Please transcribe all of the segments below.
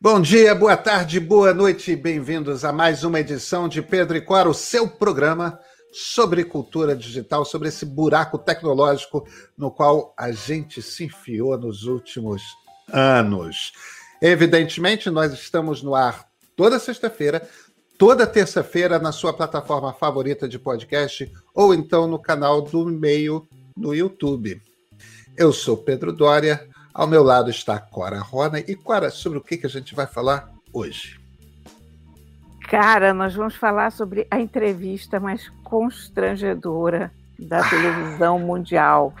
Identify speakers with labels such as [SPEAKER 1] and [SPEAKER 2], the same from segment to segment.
[SPEAKER 1] Bom dia, boa tarde, boa noite, bem-vindos a mais uma edição de Pedro e Cora, o seu programa sobre cultura digital, sobre esse buraco tecnológico no qual a gente se enfiou nos últimos anos. Evidentemente, nós estamos no ar toda sexta-feira, toda terça-feira na sua plataforma favorita de podcast ou então no canal do Meio no YouTube. Eu sou Pedro Dória, ao meu lado está Cora Rona. E Cora, sobre o que, que a gente vai falar hoje?
[SPEAKER 2] Cara, nós vamos falar sobre a entrevista mais constrangedora da ah. televisão mundial,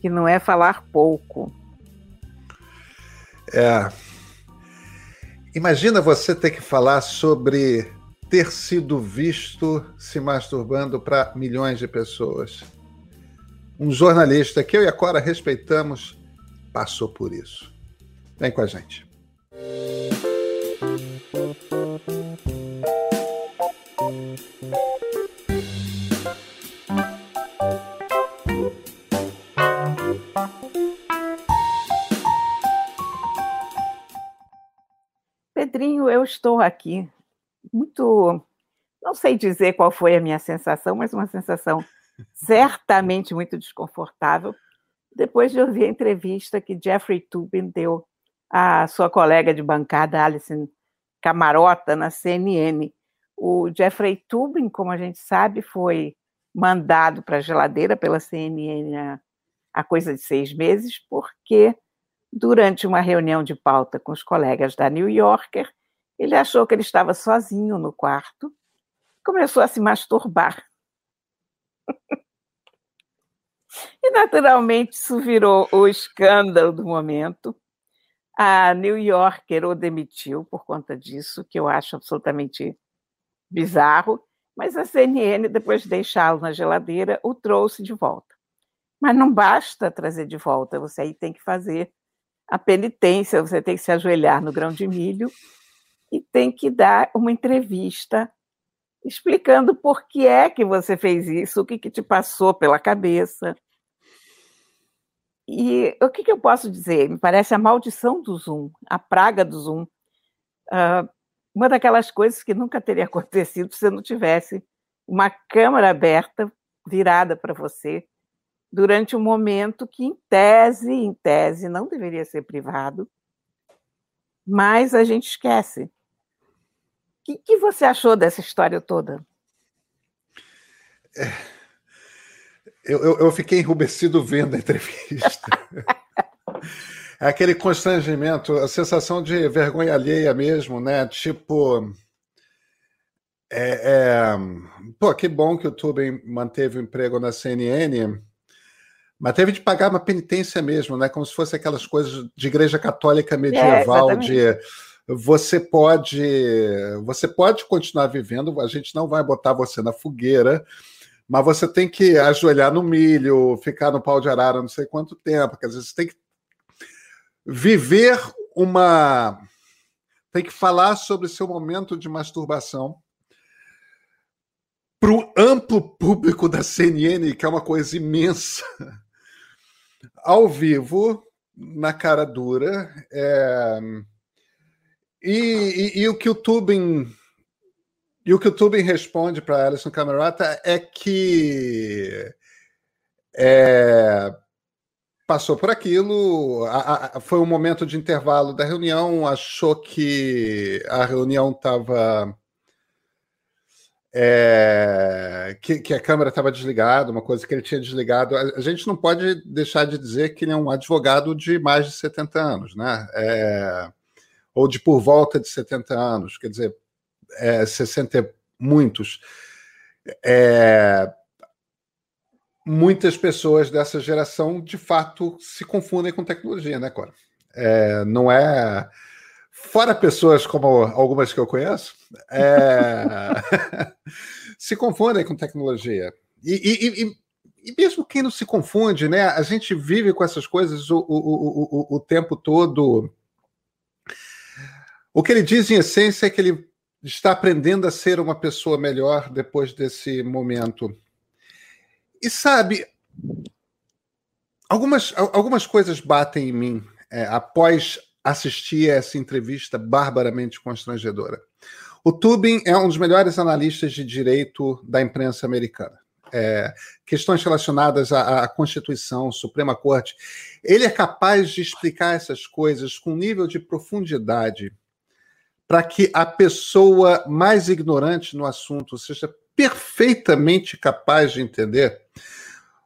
[SPEAKER 2] que não é falar pouco.
[SPEAKER 1] É. Imagina você ter que falar sobre ter sido visto se masturbando para milhões de pessoas. Um jornalista que eu e a Cora respeitamos passou por isso. Vem com a gente.
[SPEAKER 2] Pedrinho, eu estou aqui muito. Não sei dizer qual foi a minha sensação, mas uma sensação certamente muito desconfortável, depois de ouvir a entrevista que Jeffrey Tubin deu à sua colega de bancada, Alison Camarota, na CNN. O Jeffrey Tubin, como a gente sabe, foi mandado para a geladeira pela CNN há coisa de seis meses, porque durante uma reunião de pauta com os colegas da New Yorker, ele achou que ele estava sozinho no quarto, começou a se masturbar. E, naturalmente, isso virou o escândalo do momento. A New Yorker o demitiu por conta disso, que eu acho absolutamente bizarro, mas a CNN, depois de deixá-lo na geladeira, o trouxe de volta. Mas não basta trazer de volta, você aí tem que fazer a penitência, você tem que se ajoelhar no grão de milho e tem que dar uma entrevista explicando por que é que você fez isso, o que, que te passou pela cabeça. E o que, que eu posso dizer? Me parece a maldição do Zoom, a praga do Zoom. Uh, uma daquelas coisas que nunca teria acontecido se não tivesse uma câmera aberta virada para você durante um momento que, em tese, em tese, não deveria ser privado, mas a gente esquece que, que você achou dessa história toda?
[SPEAKER 1] É, eu, eu, eu, fiquei enrubescido vendo a entrevista. é aquele constrangimento, a sensação de vergonha alheia mesmo, né? Tipo. É, é, pô, que bom que o Tubin manteve o emprego na CNN, mas teve de pagar uma penitência mesmo, né? Como se fosse aquelas coisas de igreja católica medieval, é, de você pode você pode continuar vivendo, a gente não vai botar você na fogueira, mas você tem que ajoelhar no milho, ficar no pau de arara não sei quanto tempo, quer dizer, você tem que viver uma tem que falar sobre seu momento de masturbação para o amplo público da CNN, que é uma coisa imensa, ao vivo, na cara dura. É e, e, e, o que o Tubin e o que o Tubin responde para Alison Camerata é que é, passou por aquilo, a, a, foi um momento de intervalo da reunião, achou que a reunião estava é, que, que, a câmera estava desligada, uma coisa que ele tinha desligado. A, gente não pode deixar de dizer que ele é um advogado de mais de 70 anos, né? É, ou de por volta de 70 anos, quer dizer, é, 60 muitos. É, muitas pessoas dessa geração, de fato, se confundem com tecnologia, né, Cora? É, não é. Fora pessoas como algumas que eu conheço, é... se confundem com tecnologia. E, e, e, e, mesmo quem não se confunde, né? A gente vive com essas coisas o, o, o, o tempo todo o que ele diz, em essência, é que ele está aprendendo a ser uma pessoa melhor depois desse momento. E sabe, algumas, algumas coisas batem em mim é, após assistir a essa entrevista barbaramente constrangedora. O Tubin é um dos melhores analistas de direito da imprensa americana. É, questões relacionadas à, à, Constituição, Suprema Corte. Ele é capaz de explicar essas coisas com um nível de profundidade para que a pessoa mais ignorante no assunto seja perfeitamente capaz de entender.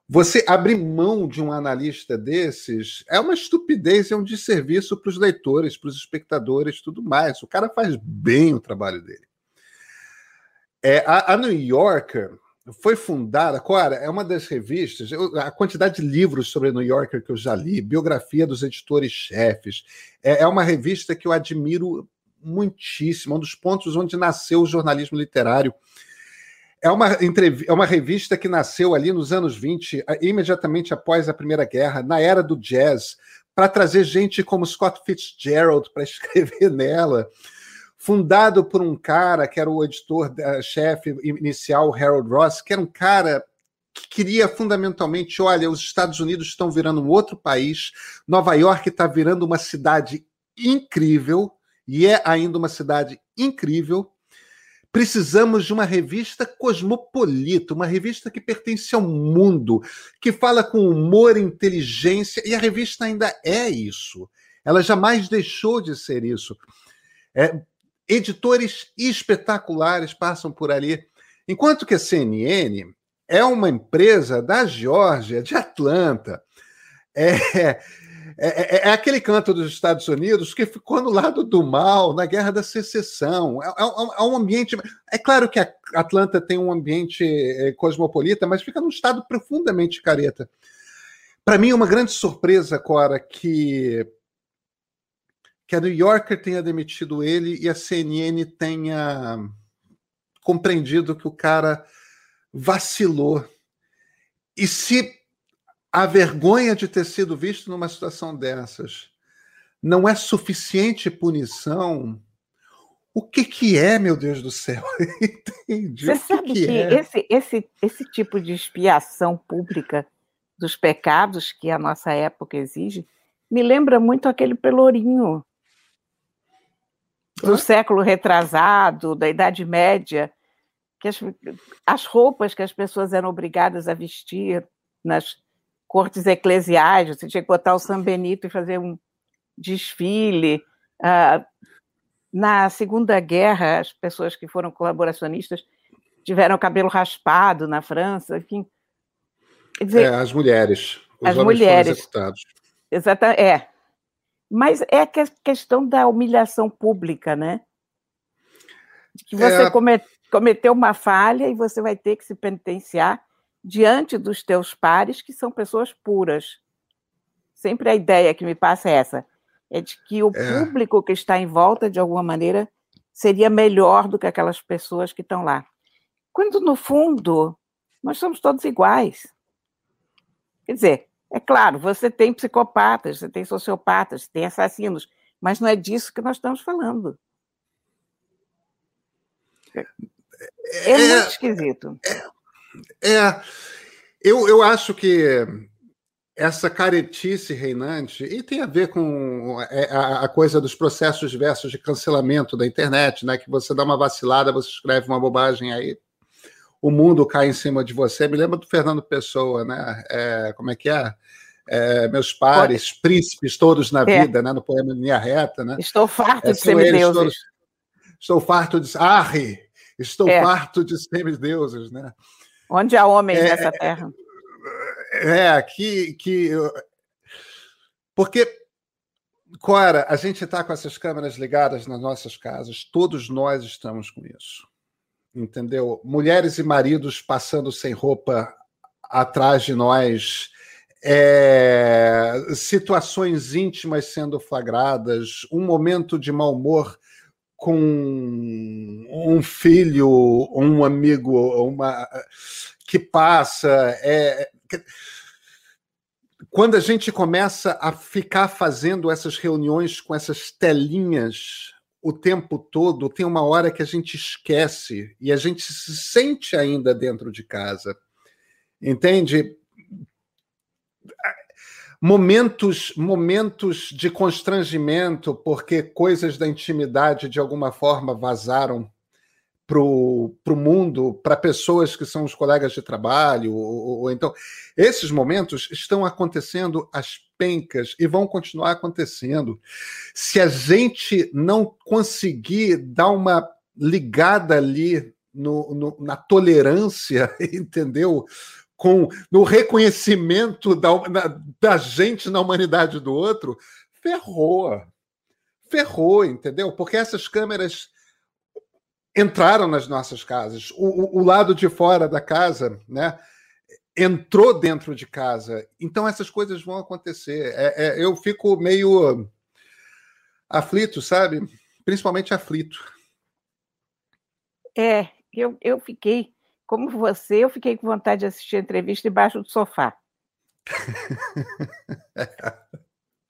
[SPEAKER 1] Você abrir mão de um analista desses é uma estupidez, é um desserviço para os leitores, para os espectadores, tudo mais. O cara faz bem o trabalho dele. É, a, a New Yorker foi fundada, Cora, é uma das revistas, eu, a quantidade de livros sobre a New Yorker que eu já li, biografia dos editores-chefes, é, é uma revista que eu admiro muitíssimo, um dos pontos onde nasceu o jornalismo literário. É uma, é uma revista que nasceu ali nos anos 20, imediatamente após a Primeira Guerra, na era do jazz, para trazer gente como Scott Fitzgerald para escrever nela. Fundado por um cara que era o editor-chefe inicial, Harold Ross, que era um cara que queria fundamentalmente: olha, os Estados Unidos estão virando um outro país, Nova York está virando uma cidade incrível, e é ainda uma cidade incrível. Precisamos de uma revista cosmopolita, uma revista que pertence ao mundo, que fala com humor inteligência, e a revista ainda é isso. Ela jamais deixou de ser isso. É, editores espetaculares passam por ali. Enquanto que a CNN é uma empresa da Geórgia, de Atlanta. É, é, é, é, aquele canto dos Estados Unidos que ficou no lado do mal na Guerra da Secessão. É, é, é um ambiente. É claro que a Atlanta tem um ambiente é, cosmopolita, mas fica num estado profundamente careta. Para mim, uma grande surpresa, Cora, que, que a New Yorker tenha demitido ele e a CNN tenha compreendido que o cara vacilou. E se a vergonha de ter sido visto numa situação dessas não é suficiente punição, o que, que é, meu Deus do céu?
[SPEAKER 2] Entendi. Você sabe que, que é? esse, esse, esse tipo de expiação pública dos pecados que a nossa época exige me lembra muito aquele pelourinho do século retrasado, da Idade Média, que as, as roupas que as pessoas eram obrigadas a vestir nas cortes eclesiais, você tinha que botar o São Benito e fazer um desfile. Ah, na Segunda Guerra, as pessoas que foram colaboracionistas tiveram o cabelo raspado na França, enfim.
[SPEAKER 1] Dizer, é, as mulheres.
[SPEAKER 2] Os as mulheres. Exatamente. É. Mas é a questão da humilhação pública, né? Que você é... cometeu uma falha e você vai ter que se penitenciar diante dos teus pares, que são pessoas puras. Sempre a ideia que me passa é essa: é de que o é. público que está em volta, de alguma maneira, seria melhor do que aquelas pessoas que estão lá. Quando, no fundo, nós somos todos iguais. Quer dizer, é claro, você tem psicopatas, você tem sociopatas, você tem assassinos, mas não é disso que nós estamos falando. É, é muito esquisito.
[SPEAKER 1] É, é, eu, eu acho que essa caretice reinante, e tem a ver com é, a, a, coisa dos processos diversos de cancelamento da internet, né? Que você dá uma vacilada, você escreve uma bobagem aí, o mundo cai em cima de você. Me lembra do Fernando Pessoa, né? É, como é que é? é meus pares, Pode. príncipes todos na é. vida, né? No poema Linha Reta, né?
[SPEAKER 2] Estou farto é, de semideuses. Todos,
[SPEAKER 1] estou farto de... Arre! Estou é. farto de semideuses, né?
[SPEAKER 2] Onde há homens é, nessa terra?
[SPEAKER 1] É, que, que. Porque, Cora, a gente está com essas câmeras ligadas nas nossas casas, todos nós estamos com isso. Entendeu? Mulheres e maridos passando sem roupa atrás de nós, é, situações íntimas sendo flagradas, um momento de mau humor com um filho, um amigo, uma que passa. É, quando a gente começa a ficar fazendo essas reuniões com essas telinhas o tempo todo, tem uma hora que a gente esquece e a gente se sente ainda dentro de casa. Entende? Momentos, momentos de constrangimento, porque coisas da intimidade de alguma forma vazaram para o mundo, para pessoas que são os colegas de trabalho, ou, ou, então. Esses momentos estão acontecendo às pencas e vão continuar acontecendo. Se a gente não conseguir dar uma ligada ali no, no, na tolerância, entendeu? Com, no reconhecimento da, na, da gente na humanidade do outro, ferrou. Ferrou, entendeu? Porque essas câmeras entraram nas nossas casas. O, o, o, lado de fora da casa, né? Entrou dentro de casa. Então essas coisas vão acontecer. É, é, eu fico meio aflito, sabe? Principalmente aflito.
[SPEAKER 2] É, eu, eu fiquei, como você, eu fiquei com vontade de assistir a entrevista debaixo do sofá.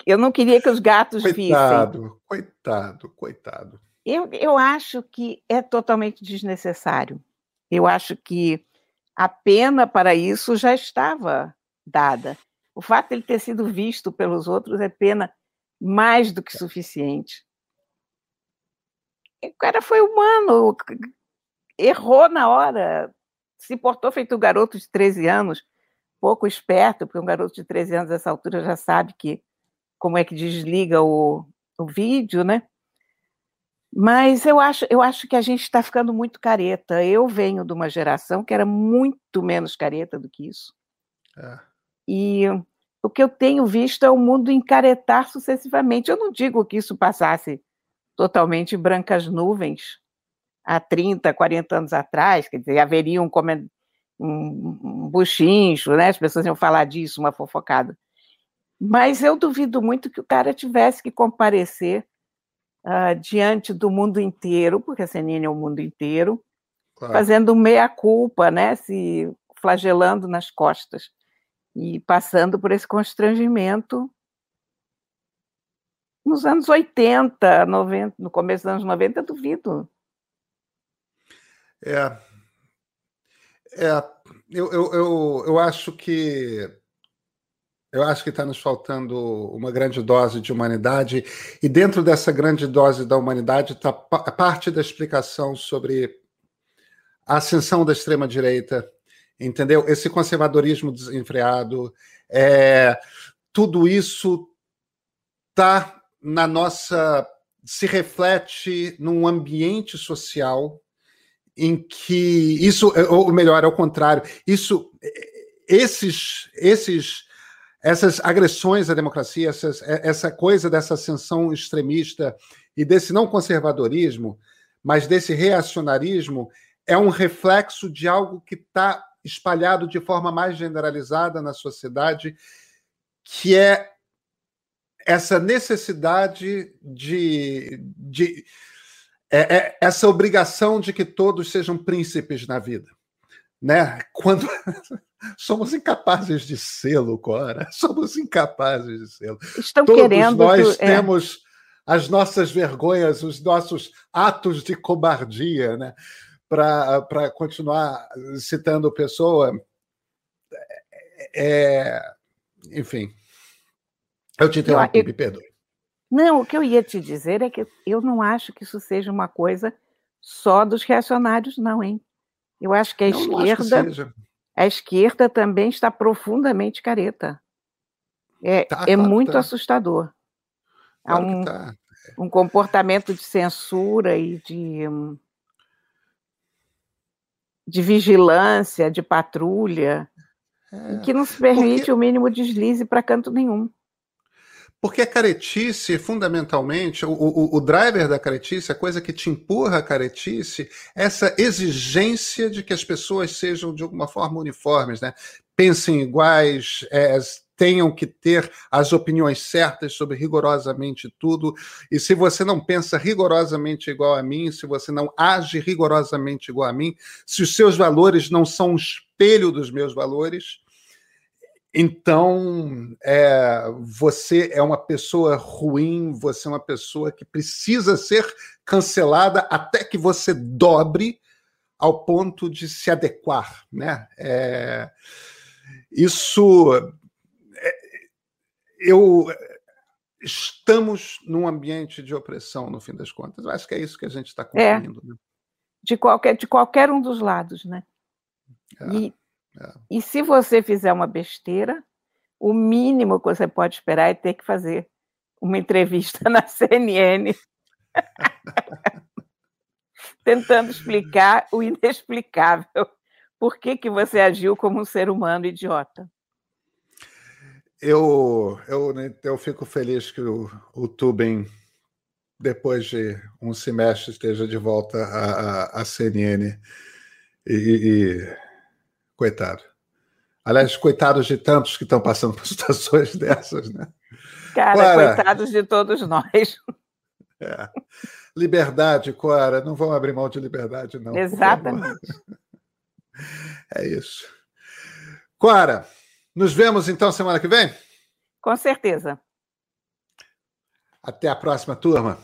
[SPEAKER 2] eu não queria que os gatos
[SPEAKER 1] coitado,
[SPEAKER 2] vissem.
[SPEAKER 1] Coitado, coitado, coitado.
[SPEAKER 2] Eu, eu acho que é totalmente desnecessário. Eu acho que a pena para isso já estava dada. O fato de ele ter sido visto pelos outros é pena mais do que suficiente. O cara foi humano, errou na hora, se portou feito um garoto de 13 anos, pouco esperto, porque um garoto de 13 anos nessa altura já sabe que como é que desliga o, o vídeo, né? Mas eu acho, eu acho que a gente está ficando muito careta. Eu venho de uma geração que era muito menos careta do que isso. É. E o que eu tenho visto é o mundo encaretar sucessivamente. Eu não digo que isso passasse totalmente brancas nuvens há 30, 40 anos atrás, quer dizer, haveria um, um, um buchincho, né? as pessoas iam falar disso, uma fofocada. Mas eu duvido muito que o cara tivesse que comparecer uh, diante do mundo inteiro, porque a CNN é o mundo inteiro, claro. fazendo meia-culpa, né, se flagelando nas costas e passando por esse constrangimento nos anos 80, 90, no começo dos anos 90, duvido.
[SPEAKER 1] É, é eu, eu, eu, eu acho que eu acho que está nos faltando uma grande dose de humanidade, e dentro dessa grande dose da humanidade está parte da explicação sobre a ascensão da extrema-direita, entendeu? Esse conservadorismo desenfreado, é, tudo isso está na nossa. se reflete num ambiente social em que isso, ou melhor, ao contrário, isso, esses, esses essas agressões à democracia, essas, é, essa coisa dessa ascensão extremista e desse não conservadorismo, mas desse reacionarismo, é um reflexo de algo que está espalhado de forma mais generalizada na sociedade, que é essa necessidade de, de é, é, essa obrigação de que todos sejam príncipes na vida, né? Quando somos incapazes de sê-lo, Cora. Somos incapazes de sê-lo.
[SPEAKER 2] Estão
[SPEAKER 1] Todos
[SPEAKER 2] querendo.
[SPEAKER 1] Nós é. temos as nossas vergonhas, os nossos atos de cobardia, né? Para continuar citando pessoa. É, enfim. Eu te interrompi, eu, me perdoe.
[SPEAKER 2] Não, o que eu ia te dizer é que eu não acho que isso seja uma coisa só dos reacionários, não, hein? Eu acho que a não, esquerda. Não a esquerda também está profundamente careta. É, tá, é tá, muito tá. assustador. Há um, tá. um comportamento de censura e de, de vigilância, de patrulha, é, que não se permite porque... o mínimo deslize para canto nenhum.
[SPEAKER 1] Porque a caretice, fundamentalmente, o, o, o, driver da caretice, a coisa que te empurra a caretice, essa exigência de que as pessoas sejam de alguma forma uniformes, né? pensem iguais, é, tenham que ter as opiniões certas sobre rigorosamente tudo. E se você não pensa rigorosamente igual a mim, se você não age rigorosamente igual a mim, se os seus valores não são um espelho dos meus valores, então, é, você é uma pessoa ruim, você é uma pessoa que precisa ser cancelada até que você dobre ao ponto de se adequar, né? É, isso, é, eu estamos num ambiente de opressão, no fim das contas. Eu acho que é isso que a gente está
[SPEAKER 2] é. concluindo. Né? de, qualquer, de qualquer um dos lados, né? É, e, é. e se você fizer uma besteira, o mínimo que você pode esperar é ter que fazer uma entrevista na CNN tentando explicar o inexplicável. Por que, que você agiu como um ser humano idiota?
[SPEAKER 1] Eu, eu, né, eu fico feliz que o, o Tubin, depois de um semestre, esteja de volta à, à CNN. E, e, coitado. Aliás, coitados de tantos que estão passando por situações dessas, né?
[SPEAKER 2] Cara, Clara, coitados de todos nós.
[SPEAKER 1] É. Liberdade, Cora, não vão abrir mão de liberdade, não.
[SPEAKER 2] Exatamente.
[SPEAKER 1] É isso. Cora, nos vemos então semana que vem?
[SPEAKER 2] Com certeza.
[SPEAKER 1] Até a próxima, turma.